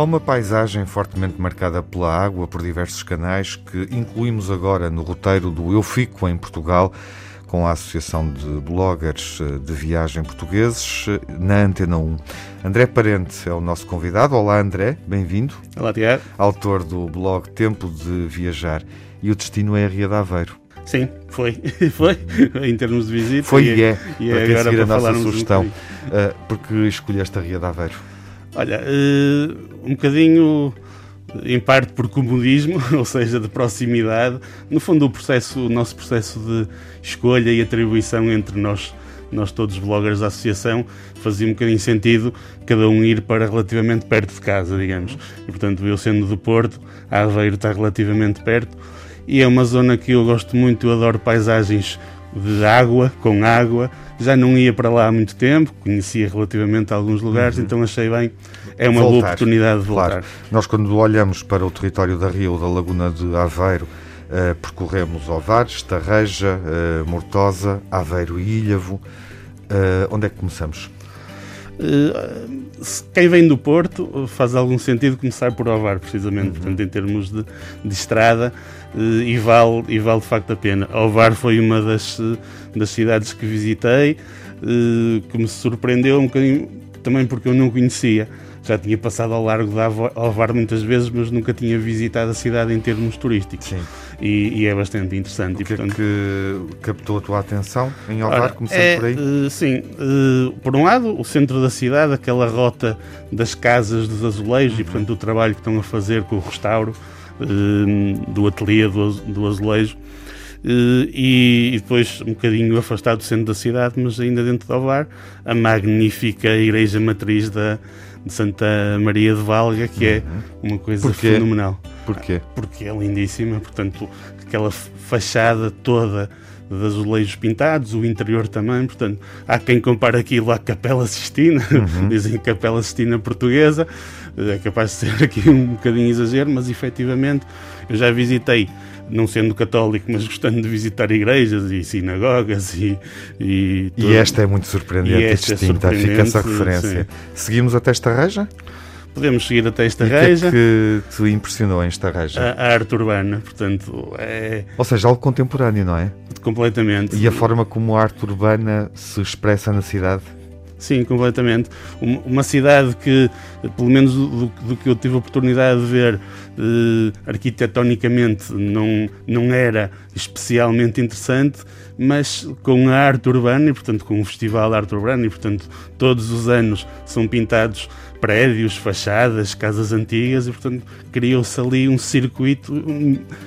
Há uma paisagem fortemente marcada pela água por diversos canais que incluímos agora no roteiro do Eu Fico em Portugal com a Associação de Bloggers eh, de Viagem Portugueses eh, na Antena 1. André Parente é o nosso convidado. Olá, André, bem-vindo. Olá, Tiago. Autor do blog Tempo de Viajar. E o destino é a Ria de Aveiro. Sim, foi. foi, em termos de visita. Foi e é, e é para agora seguir a para nossa falarmos um sugestão. Uh, porque escolheste a Ria de Aveiro? Olha, uh, um bocadinho em parte por comodismo, ou seja, de proximidade. No fundo, o processo, o nosso processo de escolha e atribuição entre nós, nós todos bloggers da associação, fazia um bocadinho sentido cada um ir para relativamente perto de casa, digamos. E portanto, eu sendo do Porto, a Aveiro está relativamente perto e é uma zona que eu gosto muito, eu adoro paisagens de água, com água. Já não ia para lá há muito tempo, conhecia relativamente alguns lugares, uhum. então achei bem, é uma voltar, boa oportunidade de voltar. Claro. Nós, quando olhamos para o território da Rio, da Laguna de Aveiro, uh, percorremos Ovares, Tarreja, uh, Mortosa, Aveiro e Ilhavo. Uh, onde é que começamos? Quem vem do Porto faz algum sentido começar por Ovar, precisamente, uhum. portanto, em termos de, de estrada, e, vale, e vale de facto a pena. Ovar foi uma das, das cidades que visitei, que me surpreendeu um bocadinho também porque eu não conhecia já tinha passado ao largo da Alvar muitas vezes, mas nunca tinha visitado a cidade em termos turísticos. Sim. E, e é bastante interessante. O que e, portanto... é que captou a tua atenção em Alvar, começando é, por aí? Uh, sim. Uh, por um lado, o centro da cidade, aquela rota das casas dos azulejos uhum. e, portanto, o trabalho que estão a fazer com o restauro uh, do ateliê do, do azulejo. E, e, depois um bocadinho afastado do centro da cidade, mas ainda dentro do Alvar, a magnífica igreja matriz da, de Santa Maria de Valga, que é uhum. uma coisa Porquê? fenomenal. Porquê? Porque é lindíssima, portanto, aquela fachada toda de azulejos pintados, o interior também, portanto, há quem compare aquilo à Capela Sistina, uhum. dizem Capela Sistina portuguesa, é capaz de ser aqui um bocadinho exagero, mas efetivamente eu já visitei não sendo católico, mas gostando de visitar igrejas e sinagogas e. E, e esta é muito surpreendente e, e distinta, é fica essa referência. Sim. Seguimos até esta reja? Podemos seguir até esta reja. O que é que te impressionou em esta reja? A, a, arte urbana, portanto, é. Ou seja, algo contemporâneo, não é? Completamente. E a forma como a arte urbana se expressa na cidade? Sim, completamente. Uma cidade que, pelo menos do, do que eu tive a oportunidade de ver, eh, arquitetonicamente não, não era especialmente interessante, mas com a arte urbana e, portanto, com o Festival Arte Urbana, e, portanto, todos os anos são pintados prédios, fachadas, casas antigas, e, portanto, criou-se ali um circuito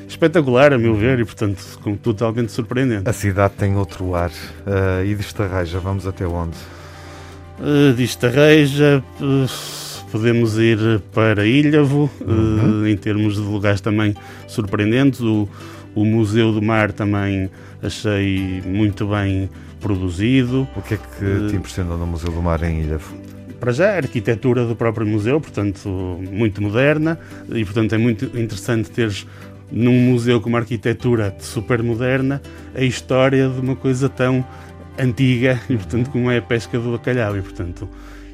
espetacular, a meu ver, e, portanto, totalmente surpreendente. A cidade tem outro ar. Uh, e desta reja, vamos até onde? Uh, disto Reja, uh, podemos ir para Ilhavo, uhum. uh, em termos de lugares também surpreendentes. O, o Museu do Mar também achei muito bem produzido. O que é que te impressionou no Museu do Mar em Ilhavo? Para já, a arquitetura do próprio museu, portanto, muito moderna, e portanto é muito interessante teres num museu com uma arquitetura super moderna a história de uma coisa tão antiga e portanto como é a pesca do bacalhau. E portanto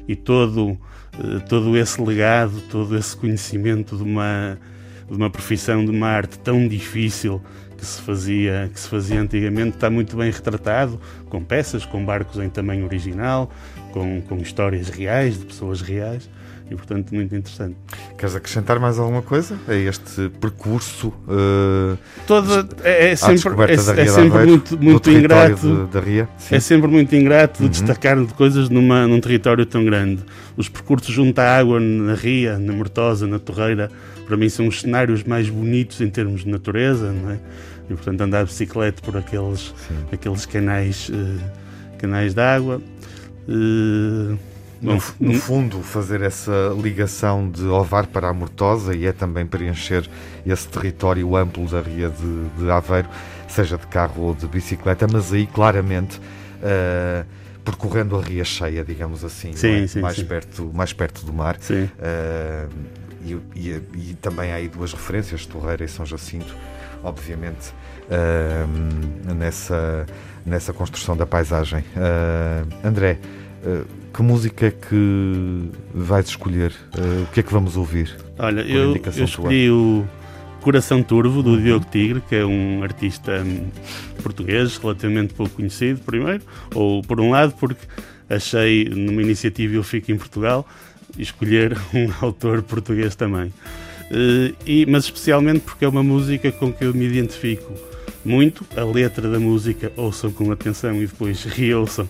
e todo eh, todo esse legado todo esse conhecimento de uma de uma profissão de uma arte tão difícil que se fazia que se fazia antigamente está muito bem retratado com peças com barcos em tamanho original com, com histórias reais de pessoas reais e, portanto, muito interessante. Queres acrescentar mais alguma coisa a este percurso? Uh, Toda, é, é sempre, é, é sempre muito, muito ingrato. De, da Ria, é sempre muito ingrato uhum. destacar coisas numa, num território tão grande. Os percursos junto à água na Ria, na Mortosa, na Torreira, para mim são os cenários mais bonitos em termos de natureza, não é? E, portanto, andar de bicicleta por aqueles, aqueles canais, uh, canais de água. Uh, no, no, fundo, fazer essa ligação de Ovar para a Mortosa e é também preencher esse território amplo da Ria de, de Aveiro, seja de carro ou de bicicleta, mas aí claramente uh, percorrendo a Ria cheia, digamos assim, sim, é? sim, mais, sim. Perto, mais perto do mar. Uh, e, e, e, também há aí duas referências, Torreira e São Jacinto, obviamente, uh, nessa, nessa construção da paisagem. André, que música é que vais escolher? Uh, o que é que vamos ouvir? Olha, eu, eu escolhi tua? o Coração Turvo, do. Diogo Tigre, que é um artista hum, português relativamente pouco conhecido, primeiro, ou por um lado, porque achei numa iniciativa Eu Fico em Portugal escolher um autor português também. Uh, e, mas especialmente porque é uma música com que eu me identifico muito. A letra da música ouçam com atenção e depois reouçam,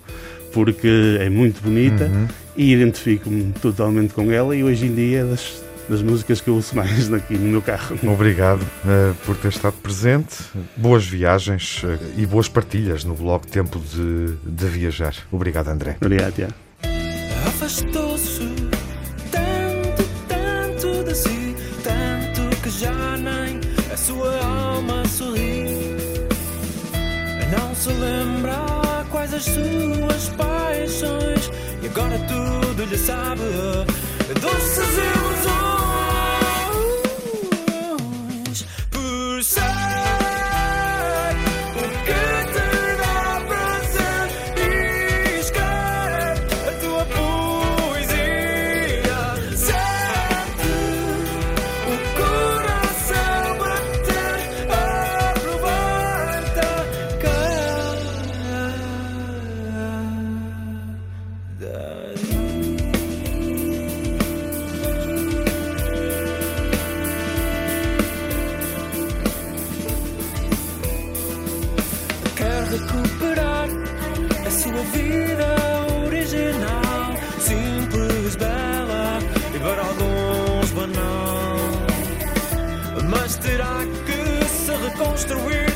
porque é muito bonita uhum. e identifico-me totalmente com ela. E hoje em dia é das, das músicas que eu ouço mais aqui no meu carro. Obrigado uh, por ter estado presente. Boas viagens uh, e boas partilhas no blog Tempo de, de Viajar. Obrigado, André. Obrigado, Tiago. Afastou-se tanto, tanto de si, tanto que já nem a sua alma sorri. Não se lembra quais as suas paixões e agora tudo lhe sabe doces ilusões. monster we're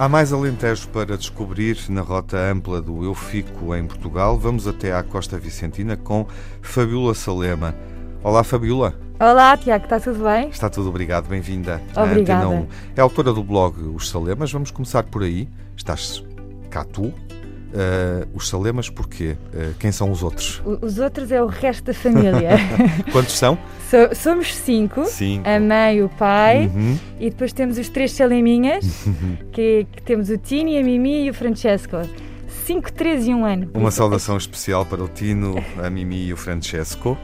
Há mais Alentejo para descobrir na rota ampla do Eu Fico em Portugal. Vamos até à Costa Vicentina com Fabiola Salema. Olá, Fabiola. Olá, Tiago, está tudo bem? Está tudo, obrigado, bem-vinda Obrigada. Antena 1. É autora do blog Os Salemas, vamos começar por aí. Estás cá tu, Uh, os Salemas, porquê? Uh, quem são os outros? Os outros é o resto da família. Quantos são? So, somos cinco, cinco, a mãe, o pai, uhum. e depois temos os três Saleminhas, que, que, temos o Tini, a Mimi e o Francesco. 5, 3 e 1 ano. Por Uma saudação especial para o Tino, a Mimi e o Francesco.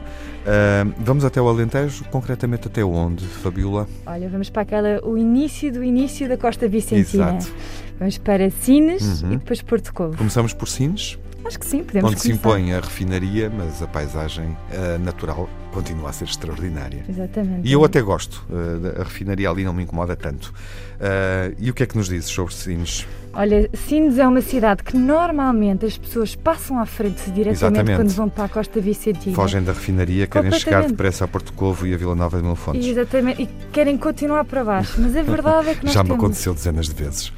Ah, vamos até o Alentejo, concretamente até onde, Fabiola? Olha, vamos para aquela, o início do início da Costa Vicentina. Exato. Vamos para Sines Uhum. e depois Porto Covo. Começamos por Sines, Acho que sim, podemos onde se começar. impõe a refinaria, mas a paisagem ah, natural continua a ser extraordinária. Exatamente. E eu até gosto, da- a refinaria ali não me incomoda tanto. Ah, e o que é que nos dizes sobre Sines? Olha, Sines é uma cidade que normalmente as pessoas passam à frente diretamente Exatamente. quando vão para a Costa Vicentina. Fogem da refinaria, querem chegar depressa a Porto Covo e a Vila Nova de Mil Fontes. Exatamente, e querem continuar para baixo. Mas a verdade é que nós Já me temos... aconteceu dezenas de vezes.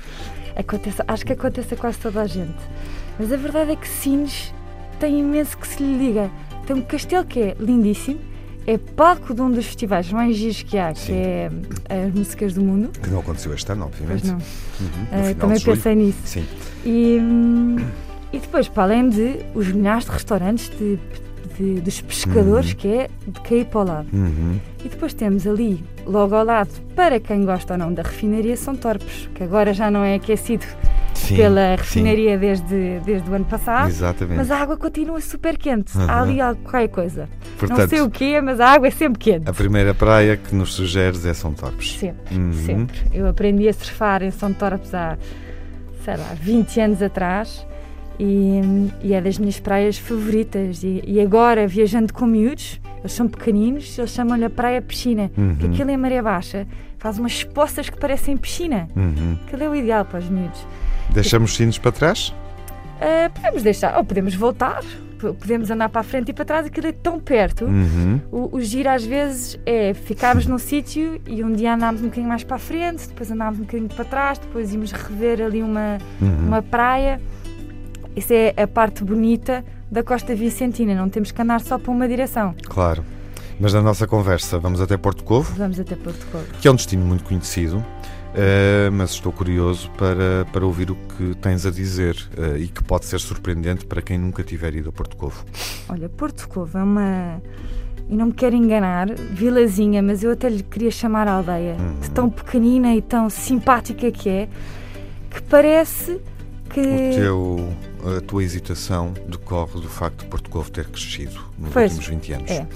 Acontece, acho que acontece a quase toda a gente. Mas a verdade é que Sines tem imenso que se lhe liga. Tem um castelo que é lindíssimo, é palco de um dos festivais mais giros que há, que Sim. é as músicas do mundo. Que não aconteceu este ano, Pois obviamente. não. Uhum, final também de julho. pensei nisso. Sim. E, hum, e depois, para além de os milhares de restaurantes de, de- dos pescadores, Uhum. que é de cair para o lado. Uhum. E depois temos ali, logo ao lado, para quem gosta ou não da refinaria, São Torpes, que agora já não é aquecido Sim, pela sim. refinaria desde, desde o ano passado. Exatamente. Mas a água continua super quente. Uhum. Há ali qualquer coisa. Portanto, não sei o quê, mas a água é sempre quente. a primeira praia que nos sugeres é São Torpes. Sempre, Uhum. sempre. Eu aprendi a surfar em São Torpes há, sei lá, 20 anos atrás e, e é das minhas praias favoritas. E, e agora, viajando com miúdos, eles são pequeninos, eles chamam-lhe a praia piscina. Uhum. Porque aquilo em maré baixa faz umas poças que parecem piscina. Uhum. Aquilo é o ideal para os miúdos. Deixamos sinos para trás? Ah, podemos deixar, ou podemos voltar, podemos andar para a frente e para trás, aquilo é tão perto. Uhum. O, o giro às vezes é ficarmos num sítio e um dia andámos um bocadinho mais para a frente, depois andámos um bocadinho para trás, depois íamos rever ali uma, Uhum. uma praia. Isso é a parte bonita da Costa Vicentina, não temos que andar só para uma direção. Claro. Mas na nossa conversa vamos até Porto Covo, Vamos até Porto Covo. que é um destino muito conhecido, eh, mas estou curioso para, para ouvir o que tens a dizer eh, e que pode ser surpreendente para quem nunca tiver ido a Porto Covo. Olha, Porto Covo é uma. E não me quero enganar, vilazinha, mas eu até lhe queria chamar aldeia. Uhum. De tão pequenina e tão simpática que é, que parece que. O teu, a tua hesitação decorre do facto de Porto Covo ter crescido nos Pois, últimos 20 anos. é.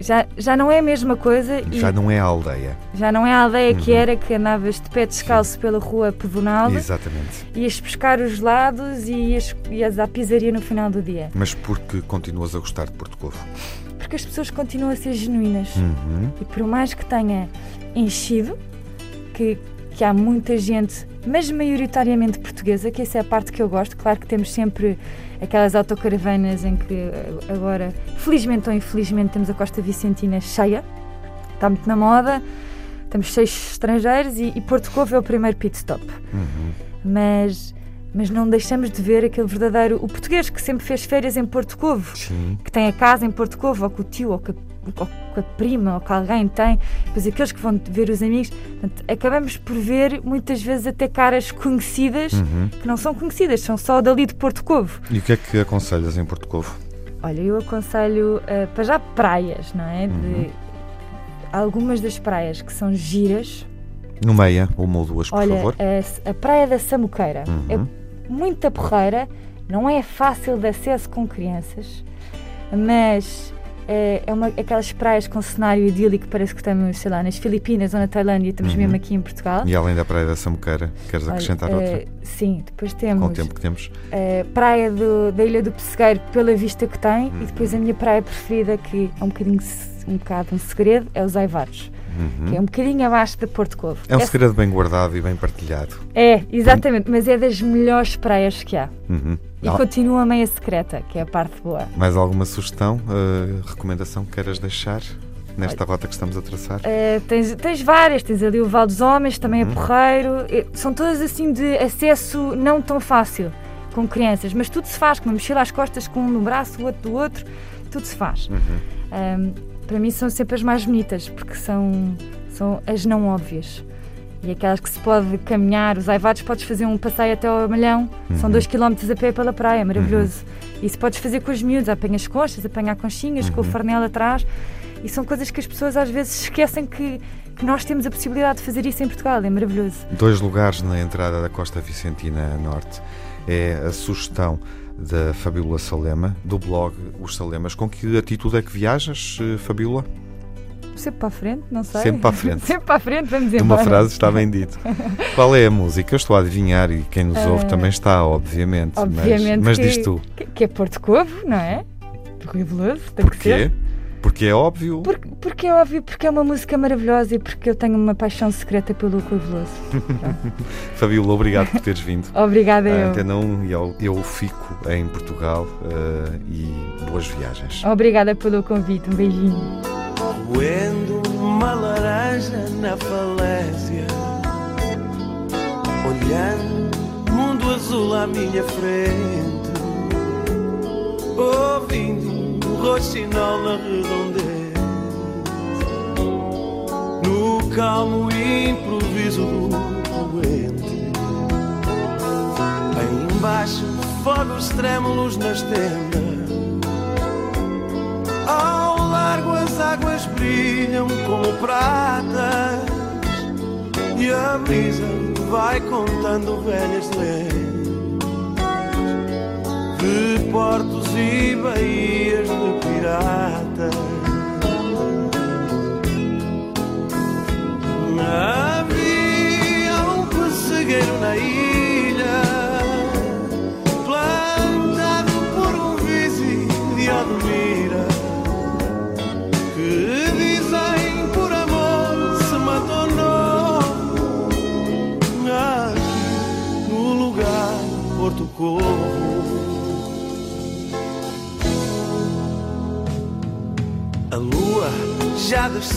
Já, já não é a mesma coisa Já não é a aldeia. já não é a aldeia que Uhum. era que andavas de pé descalço pela rua pedonal, Exatamente. ias pescar os lados e ias, ias à pizzaria no final do dia. Mas porque continuas a gostar de Porto Covo. Porque as pessoas continuam a ser genuínas. Uhum. E por mais que tenha enchido, que, que há muita gente, mas maioritariamente portuguesa, que essa é a parte que eu gosto. Claro que temos sempre aquelas autocaravanas em que eh, agora, felizmente ou infelizmente, temos a Costa Vicentina cheia. Está muito na moda. Temos seis estrangeiros e, e Porto Covo é o primeiro pit stop. Uhum. Mas, mas não deixamos de ver aquele verdadeiro. O português que sempre fez férias em Porto Covo Sim. que tem a casa em Porto Covo, ou com o tio, ou com a, ou com a prima, ou que alguém tem, depois aqueles que vão ver os amigos. Portanto, acabamos por ver muitas vezes até caras conhecidas Uhum. que não são conhecidas, são só dali de Porto Covo. E o que é que aconselhas em Porto Covo? Olha, eu aconselho eh, para já praias, não é? De, Uhum. Algumas das praias que são giras. No meia, uma ou duas, por Olha, favor. a, a praia da Samuqueira Uhum. é muita porreira, não é fácil de acesso com crianças, mas é, é uma, aquelas praias com cenário idílico, parece que estamos, sei lá, nas Filipinas ou na Tailândia, e estamos Uhum. mesmo aqui em Portugal. E além da Praia da Samuqueira, queres Olha, acrescentar eh, outra? Sim, depois Com o temos tempo que temos. a praia do- da Ilha do Pessegueiro pela vista que tem Uhum. e depois a minha praia preferida, que é um bocadinho um bocado um segredo, é os Aivados, Uhum. que é um bocadinho abaixo de Porto Covo. É um Essa- segredo bem guardado e bem partilhado. É, exatamente, mas é das melhores praias que há. Uhum. E Al- continua meia secreta, que é a parte boa. Mais alguma sugestão, eh, recomendação que queiras deixar nesta rota que estamos a traçar? Eh, tens, tens várias, tens ali o Val dos Homens, também Uhum. é porreiro. São todas assim de acesso não tão fácil com crianças, mas tudo se faz, com uma mochila às costas, com um no braço, o outro do outro, tudo se faz. Uhum. Para mim são sempre as mais bonitas, porque são, são as não óbvias. E aquelas que se pode caminhar, os aivados podes fazer um passeio até ao Malhão, são Uhum. 2 km a pé pela praia, maravilhoso. Isso podes fazer com os miúdos, apanhas conchas, apanhar conchinhas, com o Uhum. farnel atrás. E são coisas que as pessoas às vezes esquecem que, que nós temos a possibilidade de fazer isso em Portugal, é maravilhoso. Dois lugares na entrada da Costa Vicentina Norte. é a sugestão da Fabíola Salema, do blog Os Salemas. Com que atitude é que viajas, eh, Fabíola? Sempre para a frente, não sei. Sempre para a frente. Sempre para a frente, vamos Uma embora. frase está bem dito. Qual é a música? Eu estou a adivinhar e quem nos ouve Eh, também está, obviamente. mas- obviamente mas que- diz tu. Que, que é Porto Covo, não é? De Rui Veloso, tem que Porquê? ser. Porque é óbvio. Porque, porque é óbvio, porque é uma música maravilhosa e porque eu tenho uma paixão secreta pelo Rui Veloso. Fabíola, obrigado por teres vindo. Obrigada à eu. Antena 1 e ao Eu Fico em Portugal eh, e boas viagens. Obrigada pelo convite, um beijinho. Roendo uma laranja na falésia Olhando mundo azul à minha frente Ouvindo roxinol na redondeza No calmo improviso do poente Aí embaixo fogos trêmulos nas tendas. Ao largo as águas brilham como pratas. E a brisa vai contando velhas lendas. De portos e baías de piratas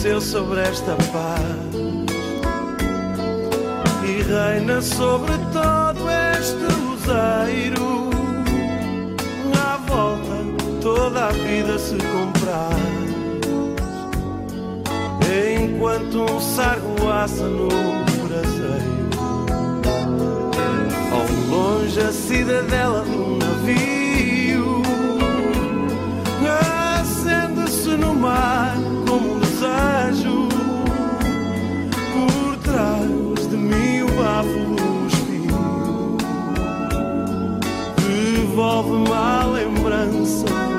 desceu sobre esta paz e reina sobre todo este luzeiro. À volta toda a vida se comprar enquanto um sargo assa no braseiro. Ao longe a cidadela de um navio acende-se no mar como um desejo. A lembrança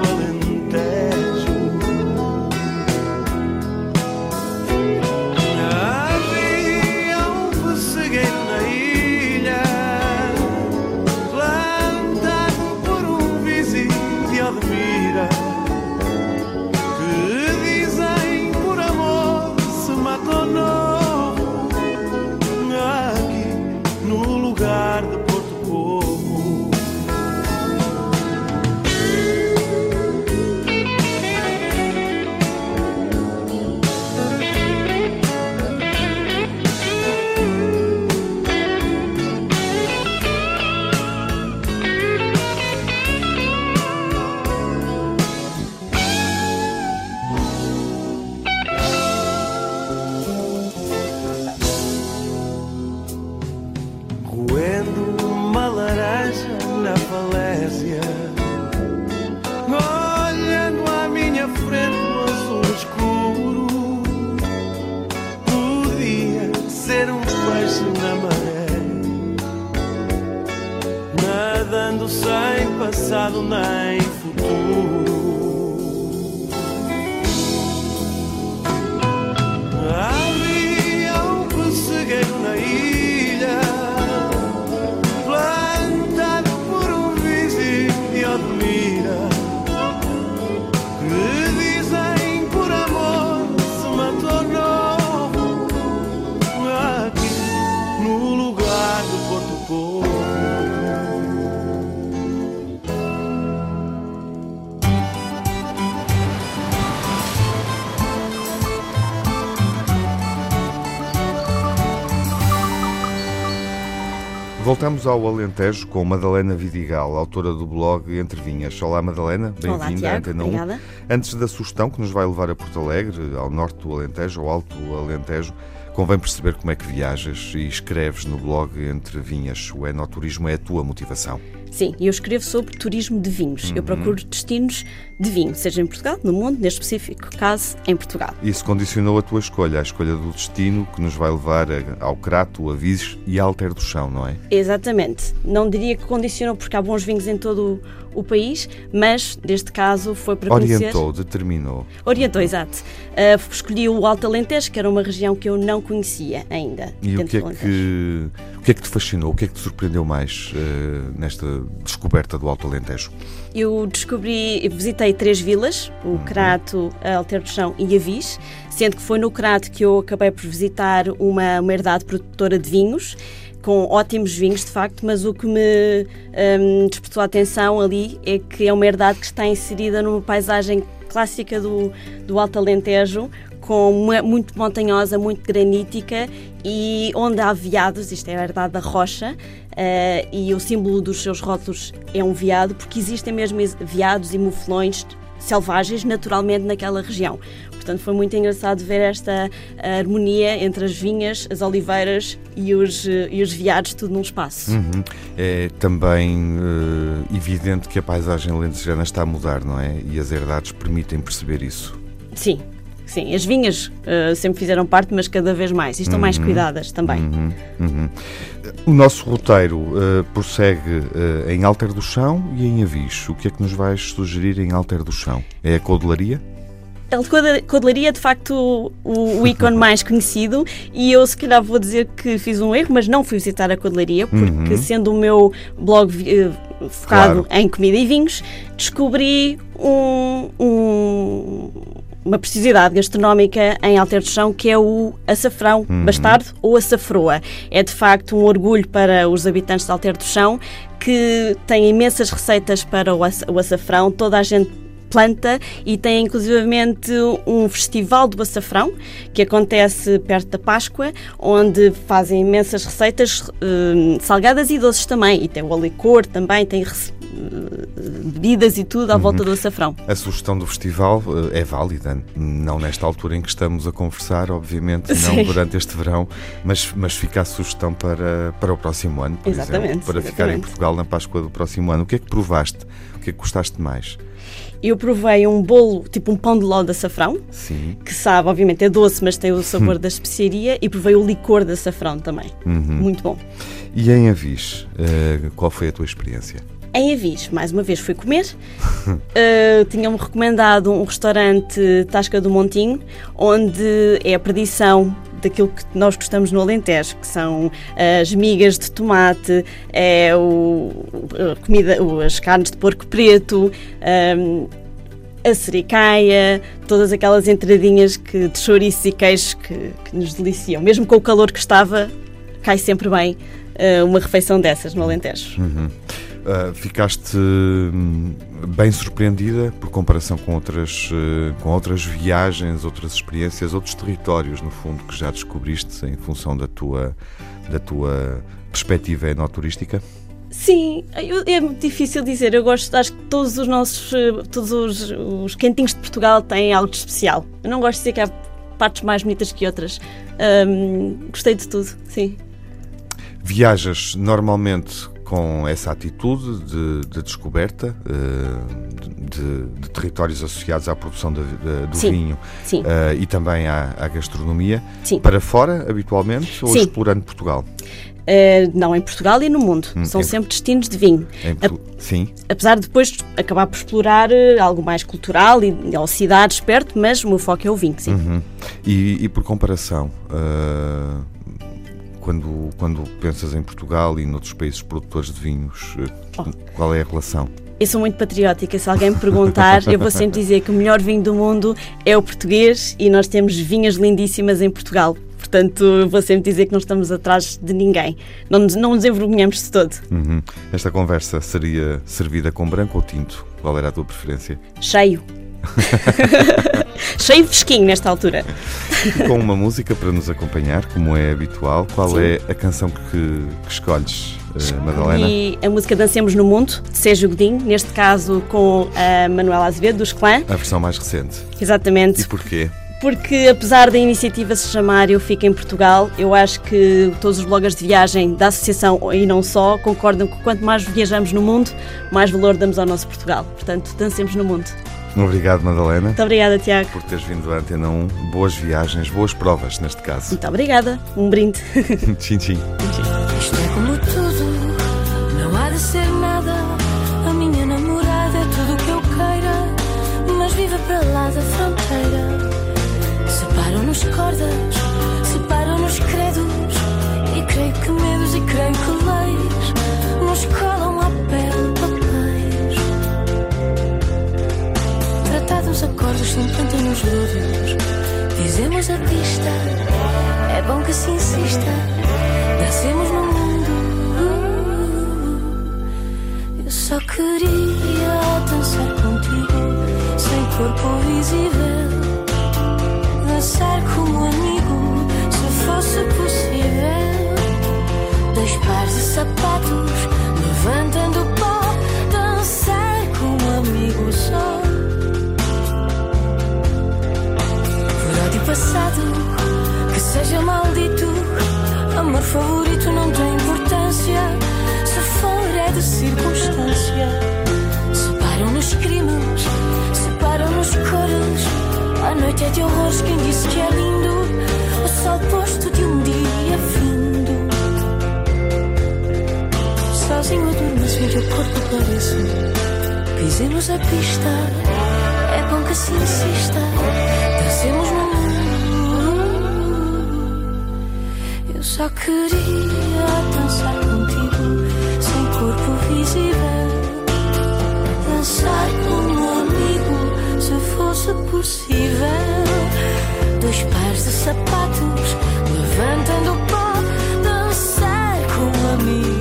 Voltamos ao Alentejo com Madalena Vidigal, autora do blog Entre Vinhas. Olá, Madalena, bem-vinda à. Antena 1. Obrigada. Antes da sugestão que nos vai levar a Porto Alegre, ao norte do Alentejo, ao alto do Alentejo, convém perceber como é que viajas e escreves no blog Entre Vinhas. O Enoturismo é a tua motivação. Sim, eu escrevo sobre turismo de vinhos. Uhum. Eu procuro destinos de vinho, seja em Portugal, no mundo, neste específico caso, em Portugal. Isso condicionou a tua escolha, a escolha do destino que nos vai levar ao Crato, a Vises e a Alter do Chão, não é? Exatamente. Não diria que condicionou porque há bons vinhos em todo o, país, mas neste caso foi para conhecer. Orientou, determinou. Orientou, exato. Uh, escolhi o Alto Alentejo, que era uma região que eu não conhecia ainda. E o que, é que, que é que te fascinou? O que é que te surpreendeu mais eh, nesta descoberta do Alto Alentejo? Eu descobri, visitei três vilas, o Crato, a Alter do Chão e Avis, sendo que foi no Crato que eu acabei por visitar uma, uma herdade produtora de vinhos, com ótimos vinhos de facto, mas o que me hum, despertou a atenção ali é que é uma herdade que está inserida numa paisagem clássica do, do Alto Alentejo, com muito montanhosa, muito granítica e onde há veados, isto é a herdade da rocha, eh, e o símbolo dos seus rótulos é um veado, porque existem mesmo es- veados e muflões selvagens naturalmente naquela região. Portanto, foi muito engraçado ver esta eh, harmonia entre as vinhas, as oliveiras e os, eh, e os veados, tudo num espaço. Uhum. É também eh, evidente que a paisagem lentejana está a mudar, não é? E as herdades permitem perceber isso. Sim, sim. As vinhas eh, sempre fizeram parte, mas cada vez mais. E estão mais cuidadas também. Uhum, uhum. O nosso roteiro eh, prossegue eh, em Alter do Chão e em Avis. O que é que nos vais sugerir em Alter do Chão? É a codelaria? A Code- Codelaria é de facto o, o ícone mais conhecido e eu se calhar vou dizer que fiz um erro, mas não fui visitar a Codelaria porque sendo o meu blog focado Claro. em comida e vinhos, descobri um- um- uma preciosidade gastronómica em Alter do Chão que é o açafrão bastardo ou açafroa. É de facto um orgulho para os habitantes de Alter do Chão que tem imensas receitas para o aça- o açafrão, toda a gente planta e tem inclusivamente um festival do açafrão que acontece perto da Páscoa, onde fazem imensas receitas eh, salgadas e doces também. E tem o licor também, tem bebidas e tudo à volta do açafrão. A sugestão do festival eh, é válida, não nesta altura em que estamos a conversar, obviamente, não Sim. durante este verão, mas, mas fica a sugestão para, para o próximo ano, por Exatamente, exemplo, para ficar em exatamente. Portugal na Páscoa do próximo ano. O que é que provaste? O que é que gostaste mais? Eu provei um bolo, tipo um pão de ló de açafrão, Sim. que sabe, obviamente, é doce, mas tem o sabor da especiaria, e provei o licor de açafrão também. Muito bom. E em Avis, eh, qual foi a tua experiência? Em Avis, mais uma vez fui comer. Uh, Tinham-me recomendado um restaurante Tasca do Montinho, onde é a perdição daquilo que nós gostamos no Alentejo, que são as migas de tomate, é o, a comida, as carnes de porco preto, um, a sericaia, todas aquelas entradinhas que, de chouriços e queijos que, que nos deliciam. Mesmo com o calor que estava, cai sempre bem uh, uma refeição dessas no Alentejo. Ah, ficaste hum, bem surpreendida por comparação com outras, eh, com outras viagens, outras experiências, outros territórios, no fundo, que já descobriste em função da tua, da tua perspectiva enoturística? Sim, é muito difícil dizer. Eu gosto, acho que todos os nossos, eh, todos os, os cantinhos de Portugal têm algo de especial. Eu não gosto de dizer que há partes mais bonitas que outras. Ahm, gostei de tudo, sim. Viajas normalmente com essa atitude de, de descoberta eh, de, de territórios associados à produção de- de- do Sim, vinho sim. eh, e também à, à gastronomia. Sim. Para fora, habitualmente, ou explorando Portugal? Eh, não em Portugal e no mundo. São em- sempre destinos de vinho. Em Portu- Sim. Apesar de depois acabar por explorar eh, algo mais cultural e ou cidades perto, mas o meu foco é o vinho, sim. Uhum. E, e por comparação, ah, quando, quando pensas em Portugal e noutros países produtores de vinhos, eh, Oh. qual é a relação? Eu sou muito patriótica. Se alguém me perguntar, eu vou sempre dizer que o melhor vinho do mundo é o português e nós temos vinhas lindíssimas em Portugal. Portanto, eu vou sempre dizer que não estamos atrás de ninguém. Não nos, não nos envergonhamos de todo. Uhum. Esta conversa seria servida com branco ou tinto? Qual era a tua preferência? Cheio. Cheio fresquinho nesta altura. Com uma música para nos acompanhar, como é habitual, qual Sim. é a canção que, que escolhes, eh, Madalena? E a música Dancemos no Mundo, de Sérgio Godinho, neste caso com a Manuela Azevedo, dos Clã. A versão mais recente. Exatamente. E porquê? Porque apesar da iniciativa se chamar Eu Fico em Portugal, eu acho que todos os bloggers de viagem da associação e não só concordam que quanto mais viajamos no mundo, mais valor damos ao nosso Portugal. Portanto, dancemos no mundo. Obrigado, Madalena, Muito obrigada, Tiago. por teres vindo à Antena 1. Boas viagens, boas provas, neste caso. Muito obrigada. Um brinde. tchim, tchim. Isto é como tudo, não há de ser nada. A minha namorada é tudo o que eu queira, mas vive para lá da fronteira. Separam-nos cordas, separam-nos credos, e creio que medos e creio que leis nos colam Tratados acordos sem planta nos lúdios, dizemos a pista, é bom que se insista. Nascemos no mundo. Eu só queria dançar contigo, sem corpo visível. Dançar como amigo, se fosse possível. Dois pares de sapatos, levantando o pó. Passado, que seja maldito. Amor favorito não tem importância. Se for é de circunstância. Separam-nos crimes, separam-nos cores. A noite é de horrores, quem disse que é lindo? O sol posto de um dia findo. Sozinho adormeço em teu corpo pareço. Pisemos a pista, é bom que se insista. Dancemos no mundo. Só queria dançar contigo, sem corpo visível. Dançar como amigo, se fosse possível. Dois pares de sapatos, levantando o pó. Dançar como amigo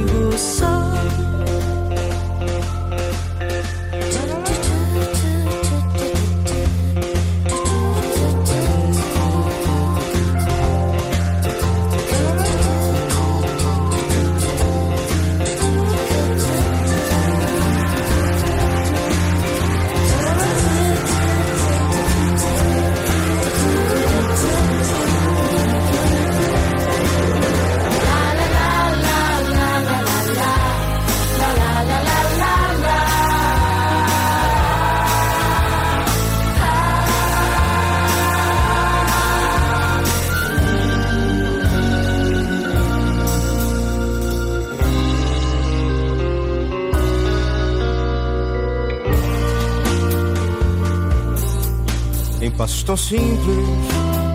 simples,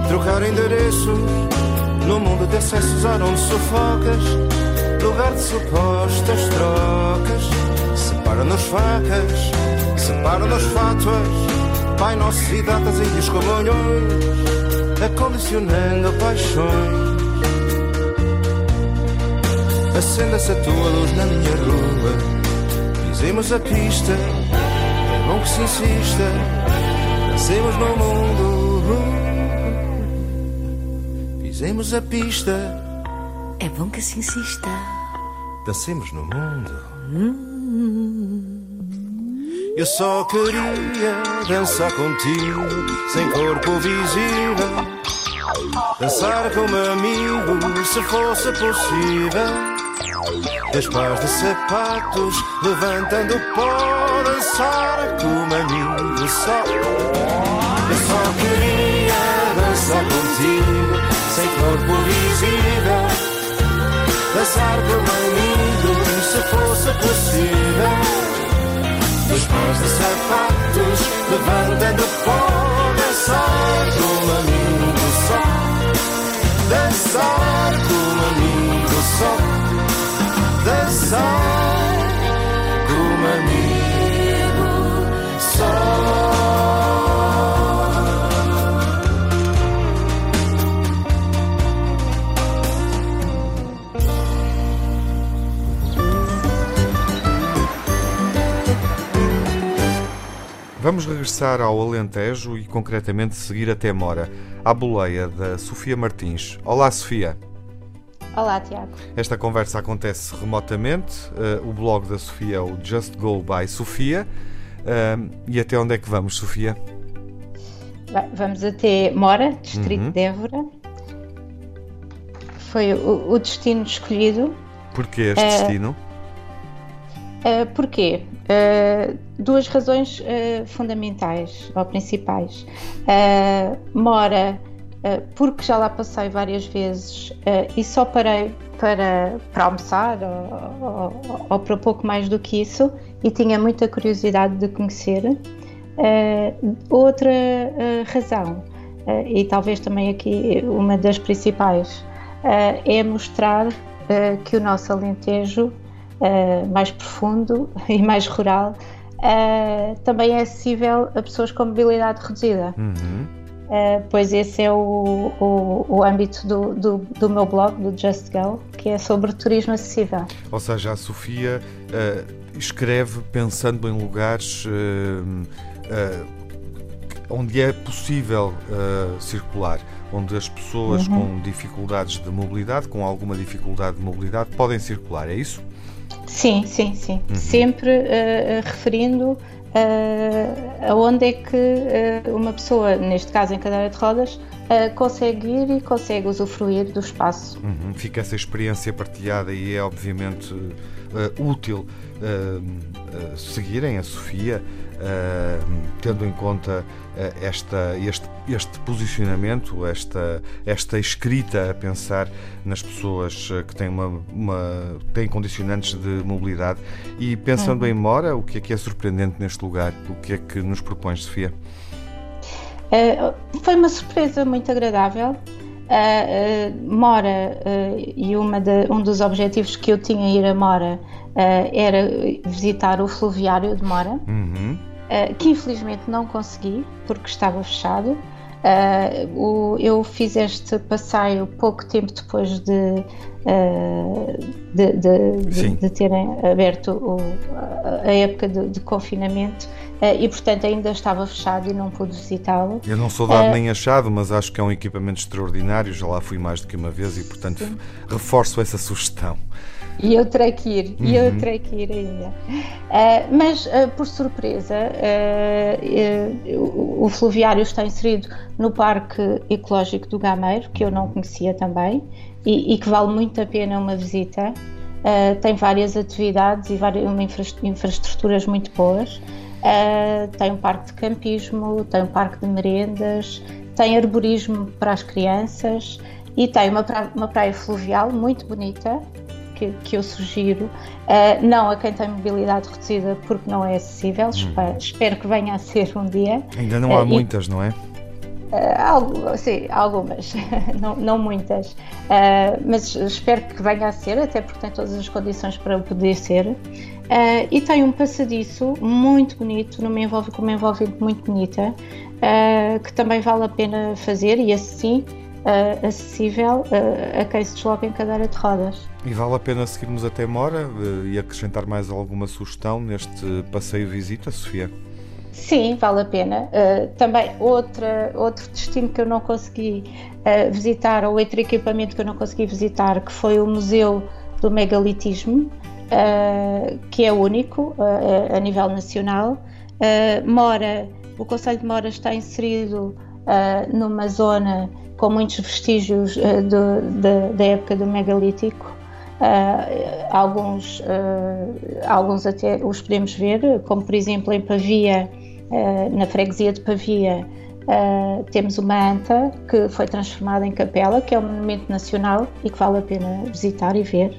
trocar endereços no mundo de acessos onde sufocas, lugar de supostas trocas. Separam-nos facas, separam-nos fátuas, Pai Nosso e datas e os comunhões, acondicionando paixões. Acenda-se a tua luz na minha rua, dizemos a pista, é bom que se insista. Nascemos no mundo. Fizemos a pista. É bom que se insista. Dancemos no mundo. Eu só queria dançar contigo, sem corpo visível. Dançar como amigo, se fosse possível. Dois pares de sapatos, levantando o pó, dançar como amigo só. Eu só queria dançar contigo, sem corpo visível. Dançar como amigo, se fosse possível. Dois pares de sapatos, levantando o pó, dançar como amigo só. Dançar como amigo só dançar Vamos regressar ao Alentejo e concretamente seguir até Mora, à boleia da Sofia Martins. Olá, Sofia. Olá, Tiago. Esta conversa acontece remotamente. Uh, o blog da Sofia é o Just Go by Sofia. Uh, e até onde é que vamos, Sofia? Bem, vamos até Mora, distrito Uhum. de Évora. Foi o, o destino escolhido. Porquê este É. destino? Uh, porquê? Uh, duas razões uh, fundamentais ou principais. mora porque já lá passei várias vezes e só parei para, para almoçar ou, ou, ou, para pouco mais do que isso e tinha muita curiosidade de conhecer. outra razão, e talvez também aqui uma das principais, é mostrar que o nosso Alentejo uh, mais profundo e mais rural, uh, também é acessível a pessoas com mobilidade reduzida. Uhum. Uh, pois esse é o, o, o âmbito do, do, do, meu blog, do Just Go, que é sobre turismo acessível. Ou seja, a Sofia escreve pensando em lugares onde é possível circular onde as pessoas uhum. com dificuldades de mobilidade, com alguma dificuldade de mobilidade, podem circular, é isso? Sim, sim, sim. Uhum. Sempre uh, referindo uh, aonde é que uh, uma pessoa, neste caso em cadeira de rodas, uh, consegue ir e consegue usufruir do espaço. Uhum. Fica essa experiência partilhada e é obviamente útil seguirem a Sofia uh, tendo em conta uh, esta, este, este posicionamento, esta, esta escrita a pensar nas pessoas eh, que têm, uma, uma, têm condicionantes de mobilidade e pensando uhum. em Mora, o que é que é surpreendente neste lugar? O que é que nos propões, Sofia? foi uma surpresa muito agradável. Mora, e uma de, um dos objetivos que eu tinha ir a Mora era visitar o fluviário de Mora. Uhum. Que infelizmente não consegui porque estava fechado. Uh, o, eu fiz este passeio pouco tempo depois de, uh, de, de, de, terem aberto o, a época de, confinamento e, portanto, ainda estava fechado e não pude visitá-lo. Eu não sou dado nem achado, mas acho que é um equipamento extraordinário. Já lá fui mais do que uma vez e, portanto, sim. reforço essa sugestão. E eu terei que ir, uhum. e eu uhum. terei que ir ainda. Uh, mas, uh, por surpresa, uh, o Fluviário está inserido no Parque Ecológico do Gameiro, que eu não conhecia também, e, e que vale muito a pena uma visita. tem várias atividades e várias, infra infraestruturas muito boas. Tem um parque de campismo, tem um parque de merendas, tem arborismo para as crianças e tem uma praia, uma praia fluvial muito bonita que, que eu sugiro, uh, não a quem tem mobilidade reduzida porque não é acessível, hum. espero, espero, que venha a ser um dia. Ainda não há uh, muitas, e, não é? Uh, algo, sim, algumas, não, não muitas, uh, mas espero que venha a ser, até porque tem todas as condições para poder ser. Uh, e tem um passadiço muito bonito, numa envolve, com uma envolvente muito bonita, que também vale a pena fazer e assim uh, acessível uh, a quem se desloca em cadeira de rodas. E vale a pena seguirmos até Mora uh, e acrescentar mais alguma sugestão neste passeio visita, Sofia? Sim, vale a pena. Uh, também outra, outro destino que eu não consegui uh, visitar, ou outro equipamento que eu não consegui visitar, que foi o Museu do Megalitismo, uh, que é único a nível nacional. Mora, o Conselho de Mora está inserido numa zona com muitos vestígios uh, do, da, da, época do megalítico. Uh, alguns, uh, alguns até os podemos ver, como por exemplo em Pavia, na freguesia de Pavia, temos uma anta que foi transformada em capela, que é um monumento nacional e que vale a pena visitar e ver.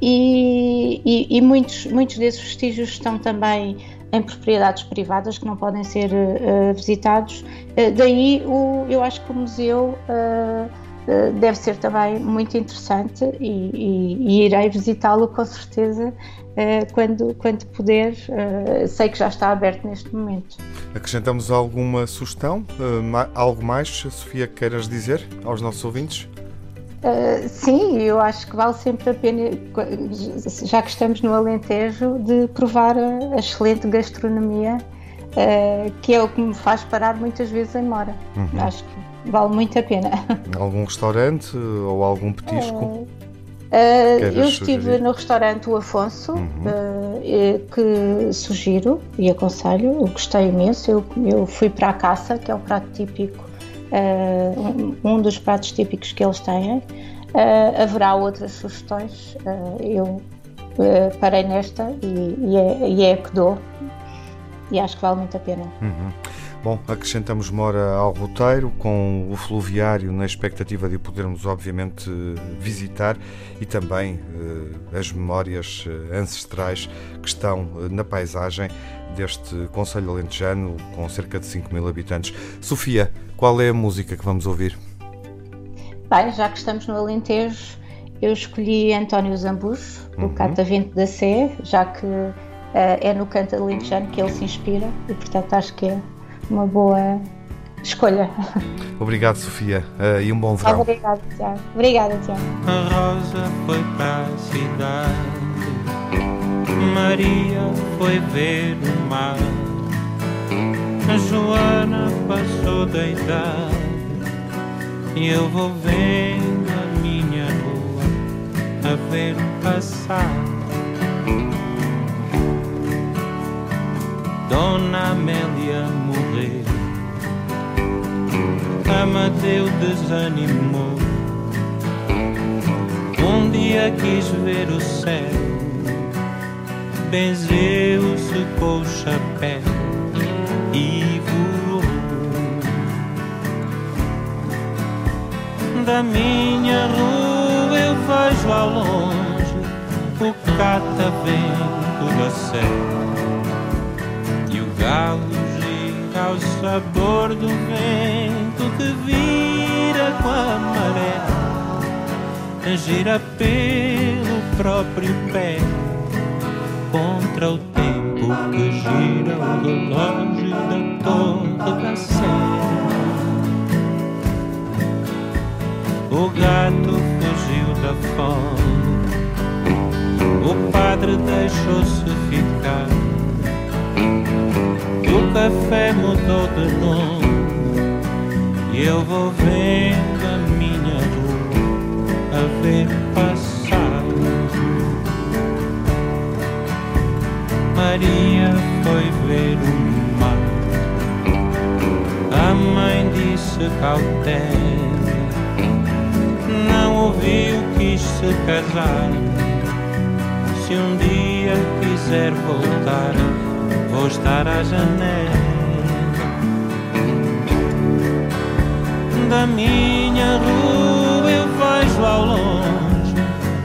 E, e, e muitos, muitos desses vestígios estão também em propriedades privadas que não podem ser uh, visitados. Uh, daí o, eu acho que o museu uh, deve ser também muito interessante e, e, e irei visitá-lo com certeza quando, quando puder. sei que já está aberto neste momento. Acrescentamos alguma sugestão? algo mais, Sofia, queiras dizer aos nossos ouvintes? Uh, sim, eu acho que vale sempre a pena, já que estamos no Alentejo, de provar a, excelente gastronomia, uh, que é o que me faz parar muitas vezes em Mora. Uhum. Acho que vale muito a pena. Algum restaurante ou algum petisco? Uh, eu estive sugerir? no restaurante O Afonso, uhum. que sugiro e aconselho, gostei imenso. Eu, eu fui para a caça, que é um prato típico uh, um dos pratos típicos que eles têm. Uh, haverá outras sugestões. Uh, eu uh, parei nesta e, e, é, e é a que dou. E acho que vale muito a pena. Uhum. Bom, acrescentamos Mora ao roteiro, com o fluviário na expectativa de podermos, obviamente, visitar e também eh, as memórias eh, ancestrais que estão eh, na paisagem deste Conselho Alentejano, com cerca de 5 mil habitantes. Sofia, qual é a música que vamos ouvir? Bem, já que estamos no Alentejo, eu escolhi António Zambujo, uhum. o Catavento da Sé, já que é no canto alentejano que ele se inspira e, portanto, acho que é uma boa escolha. Obrigado, Sofia, uh, e um bom verão. Obrigada, Tiago. Obrigada, Tiago. A Rosa foi para a cidade, Maria foi ver o mar, a Joana passou da idade, e eu vou vendo a minha rua a ver passar. Dona Amélia morrer. Amadeu desanimou. Um dia quis ver o céu. Benzeu-se com o chapéu e voou. Da minha rua eu vejo ao longe o catavento da serra galo gira ao sabor do vento que vira com a maré, gira pelo próprio pé contra o tempo que gira o relógio da torre da sé. O gato fugiu da fome, o padre deixou-se ficar o café mudou de nome e eu vou vendo a minha rua a ver passar. Maria foi ver o mar, a mãe disse cautela, não ouviu, quis se casar. Se um dia quiser voltar vou estar à janela da minha rua. Eu vejo ao longe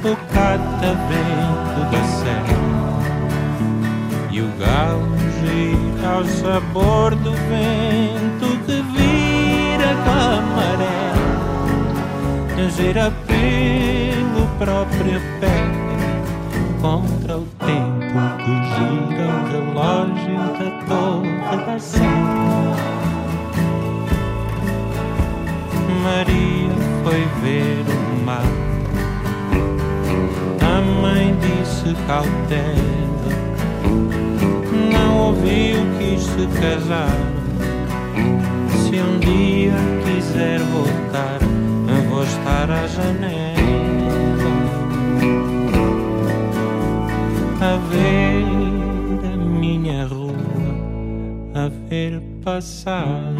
o catavento da serra e o galo gira ao sabor do vento que vira com a maré, gira pelo próprio pé contra o tempo que gira o relógio da torre da Sé. Maria foi ver o mar. A mãe disse cautela, não ouviu, quis se casar. Se um dia quiser voltar, vou estar à janela. A ver a minha rua a ver passar.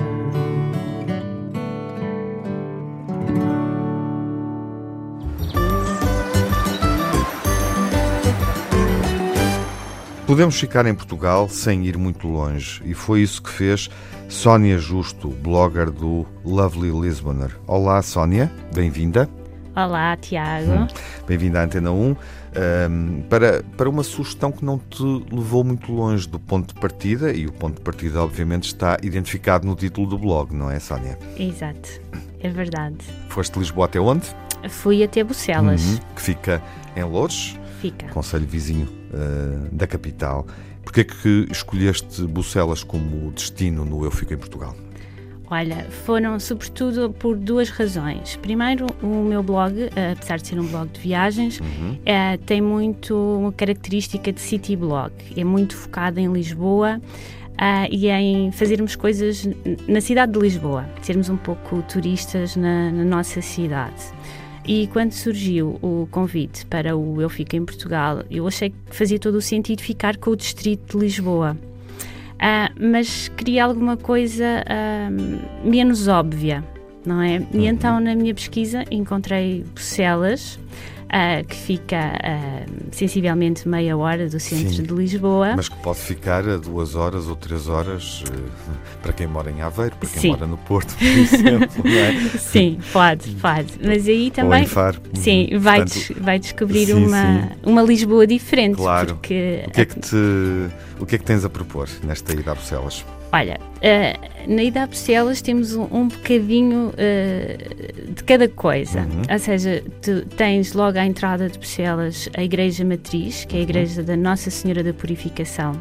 Podemos ficar em Portugal sem ir muito longe, e foi isso que fez Sónia Justo, blogger do Lovely Lisboner. Olá, Sónia, bem-vinda. Olá, Tiago. Hum, bem-vinda à Antena 1 um, para, para uma sugestão que não te levou muito longe do ponto de partida, e o ponto de partida, obviamente, está identificado no título do blog, não é, Sónia? Exato, é verdade. Foste de Lisboa até onde? Fui até Bucelas. Uhum, que fica em Lourdes, fica. conselho vizinho uh, da capital. Porquê é que escolheste Bucelas como destino no Eu Fico em Portugal? Olha, foram sobretudo por duas razões. Primeiro, o meu blog, eh, apesar de ser um blog de viagens, uhum. é, tem muito uma característica de city blog. É muito focado em Lisboa. Uh, e em fazermos coisas na cidade de Lisboa, sermos um pouco turistas na, na, nossa cidade. E quando surgiu o convite para o Eu Fico em Portugal, eu achei que fazia todo o sentido ficar com o distrito de Lisboa. Uh, mas queria alguma coisa uh, menos óbvia, não é? E uhum. então na minha pesquisa encontrei Bucelas, uh, que fica uh, sensivelmente meia hora do centro Sim. de Lisboa. Mas que pode ficar a duas horas ou três horas uh, para quem mora em Aveiro, para quem Sim. mora no Porto, por exemplo. é? Sim, pode, pode. Mas aí Ou em também. Faro. Sim, Uhum. vai, Portanto, des- vai descobrir sim, uma, sim. uma Lisboa diferente. Claro. Porque, O que, é que te, o que é que tens a propor nesta ida a Bruxelas? Olha, eh, na ida a Bruxelas temos um, um bocadinho eh, de cada coisa. Uhum. Ou seja, tu tens logo à entrada de Bruxelas a Igreja Matriz, Uhum. que é a Igreja da Nossa Senhora da Purificação,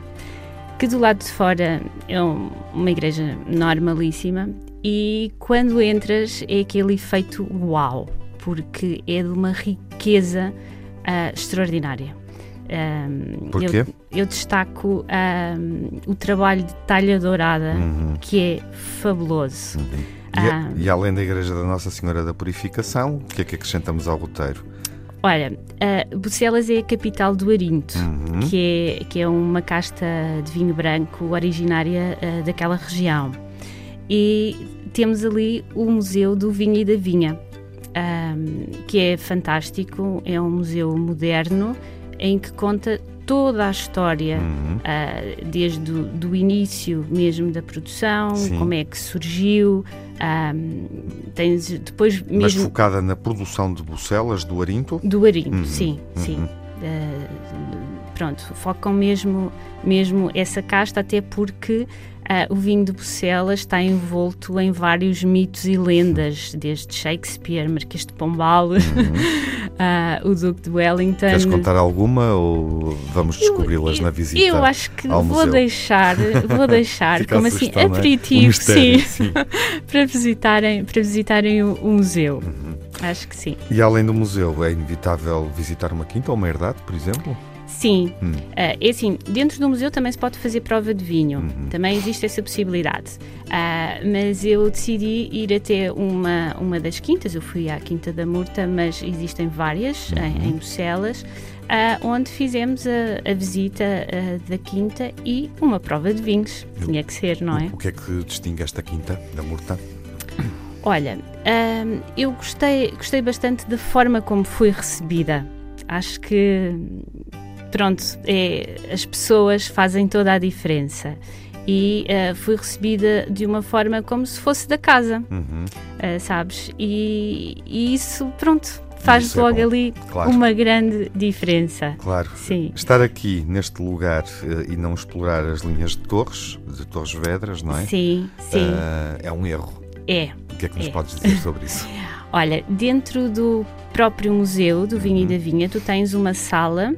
que do lado de fora é um- uma igreja normalíssima e quando entras é aquele efeito uau, porque é de uma riqueza ah, extraordinária. Porquê? Eu, eu destaco ahm, o trabalho de talha dourada, Uhum. que é fabuloso. E, a- Ah. e além da Igreja da Nossa Senhora da Purificação, o que é que acrescentamos ao roteiro? Olha, uh, Bucelas é a capital do Arinto, Uhum. que, é, que é uma casta de vinho branco originária uh, daquela região. E temos ali o Museu do Vinho e da Vinha, um, que é fantástico, é um museu moderno em que conta toda a história, Uhum. uh, desde o do início mesmo da produção, Sim. como é que surgiu, um, tens depois Mas mesmo focada na produção de bucelas do Arinto? do Arinto, Uhum, sim, sim. uhum. Uh, pronto, focam mesmo, mesmo essa casta, até porque uh, o vinho de Bucelas está envolto em vários mitos e lendas, desde Shakespeare, Marquês de Pombal, uh, o Duque de Wellington. Uhum. Queres contar alguma ou vamos descobri-las na visita? Eu acho que vou museu? deixar, vou deixar como assim, é? Aperitivo, mistério, sim, para visitarem, para visitarem o, o museu. Uhum. Acho que sim. E além do museu, é inevitável visitar uma quinta ou uma herdade, por exemplo? Sim, Hum. Ah, é assim, dentro do museu também se pode fazer prova de vinho, Uhum. também existe essa possibilidade. Ah, mas eu decidi ir até uma, uma das quintas, eu fui à Quinta da Murta, mas existem várias Uhum. em, em Bucelas, ah, onde fizemos a, a visita ah, da quinta e uma prova de vinhos. Tinha que ser, não é? O que é que distingue esta quinta da Murta? Olha, hum, eu gostei, gostei bastante da forma como fui recebida. Acho que, pronto, é, as pessoas fazem toda a diferença. E uh, fui recebida de uma forma como se fosse da casa, Uhum. uh, sabes? E, e isso, pronto, faz Isso é logo bom, ali claro. uma grande diferença. Claro. Sim. Estar aqui neste lugar eh, e não explorar as linhas de torres, de Torres Vedras, não é? Sim, sim, Ah, é um erro. é. O que é que nos É. podes dizer sobre isso? Olha, dentro do próprio museu do Vinho e da Vinha, tu tens uma sala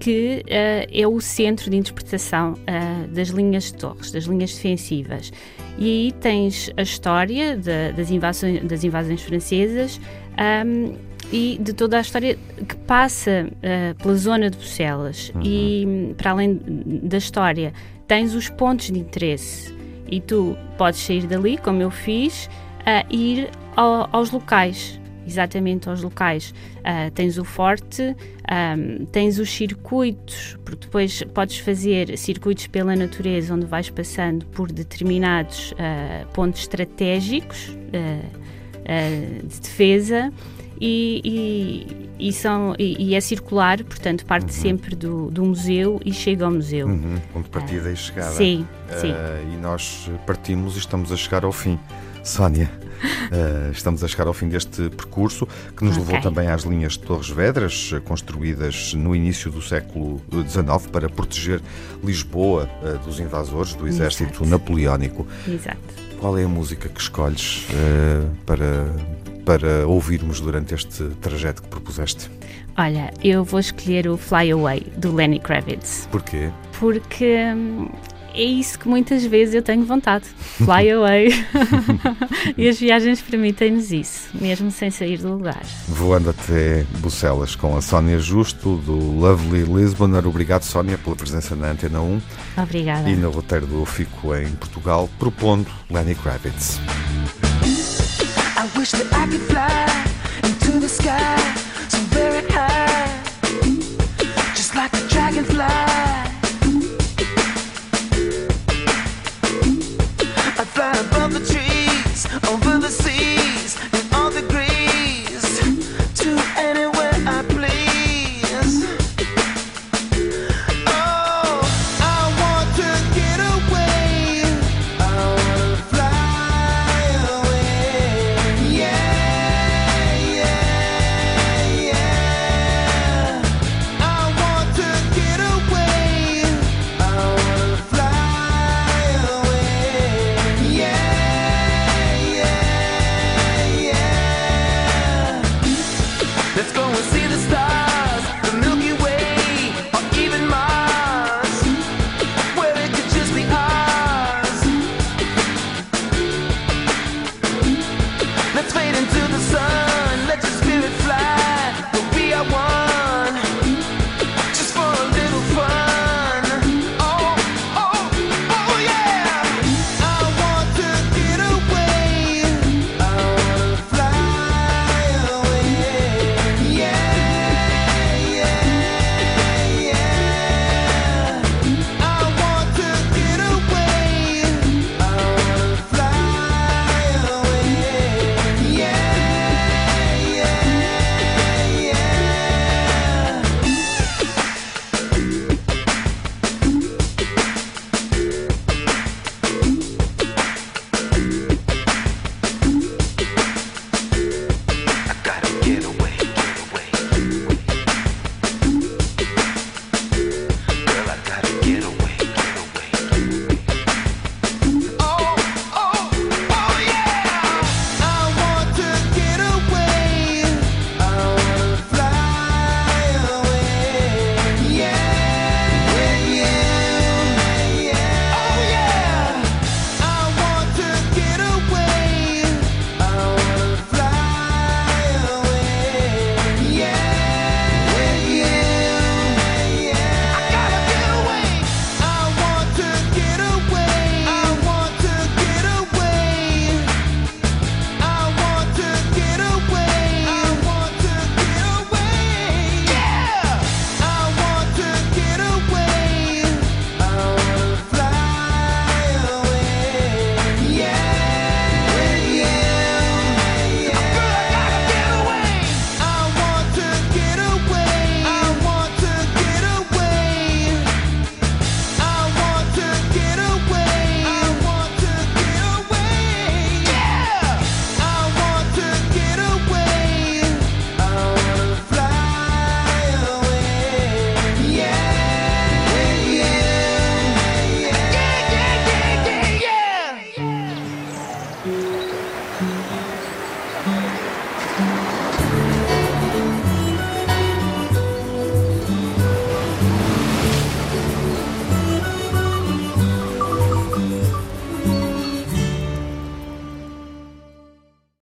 que eh, é o centro de interpretação eh, das linhas de torres, das linhas defensivas. E aí tens a história da- das, invasões, das invasões francesas ahm, e de toda a história que passa eh, pela zona de Bucelas. E hum, para além da história, tens os pontos de interesse. E tu podes sair dali, como eu fiz, a ir ao- aos locais, exatamente aos locais. Ah, tens o forte, ahm, tens os circuitos, porque depois podes fazer circuitos pela natureza, onde vais passando por determinados ah, pontos estratégicos ah, de defesa. E, e- e são, e, e é circular, portanto, parte sempre do, do museu e chega ao museu. Uhum. Ponto de partida e chegada. Sim, sim. Ah, e nós partimos e estamos a chegar ao fim. Sónia, ah, estamos a chegar ao fim deste percurso que nos Ok. levou também às linhas de Torres Vedras, construídas no início do século XIX para proteger Lisboa ah, dos invasores do exército Exato. napoleónico. Exato. Qual é a música que escolhes ah, para, para ouvirmos durante este trajeto que propuseste? Olha, eu vou escolher o Fly Away do Lenny Kravitz, Porquê? porque hum, é isso que muitas vezes eu tenho vontade. Fly away. e as viagens permitem-nos isso, mesmo sem sair do lugar. Voando até Bucelas com a Sónia Justo do Lovely Lisboner. Obrigado, Sónia, pela presença na Antena 1 Obrigada. e no roteiro do Fico em Portugal, propondo Lenny Kravitz. I wish that I could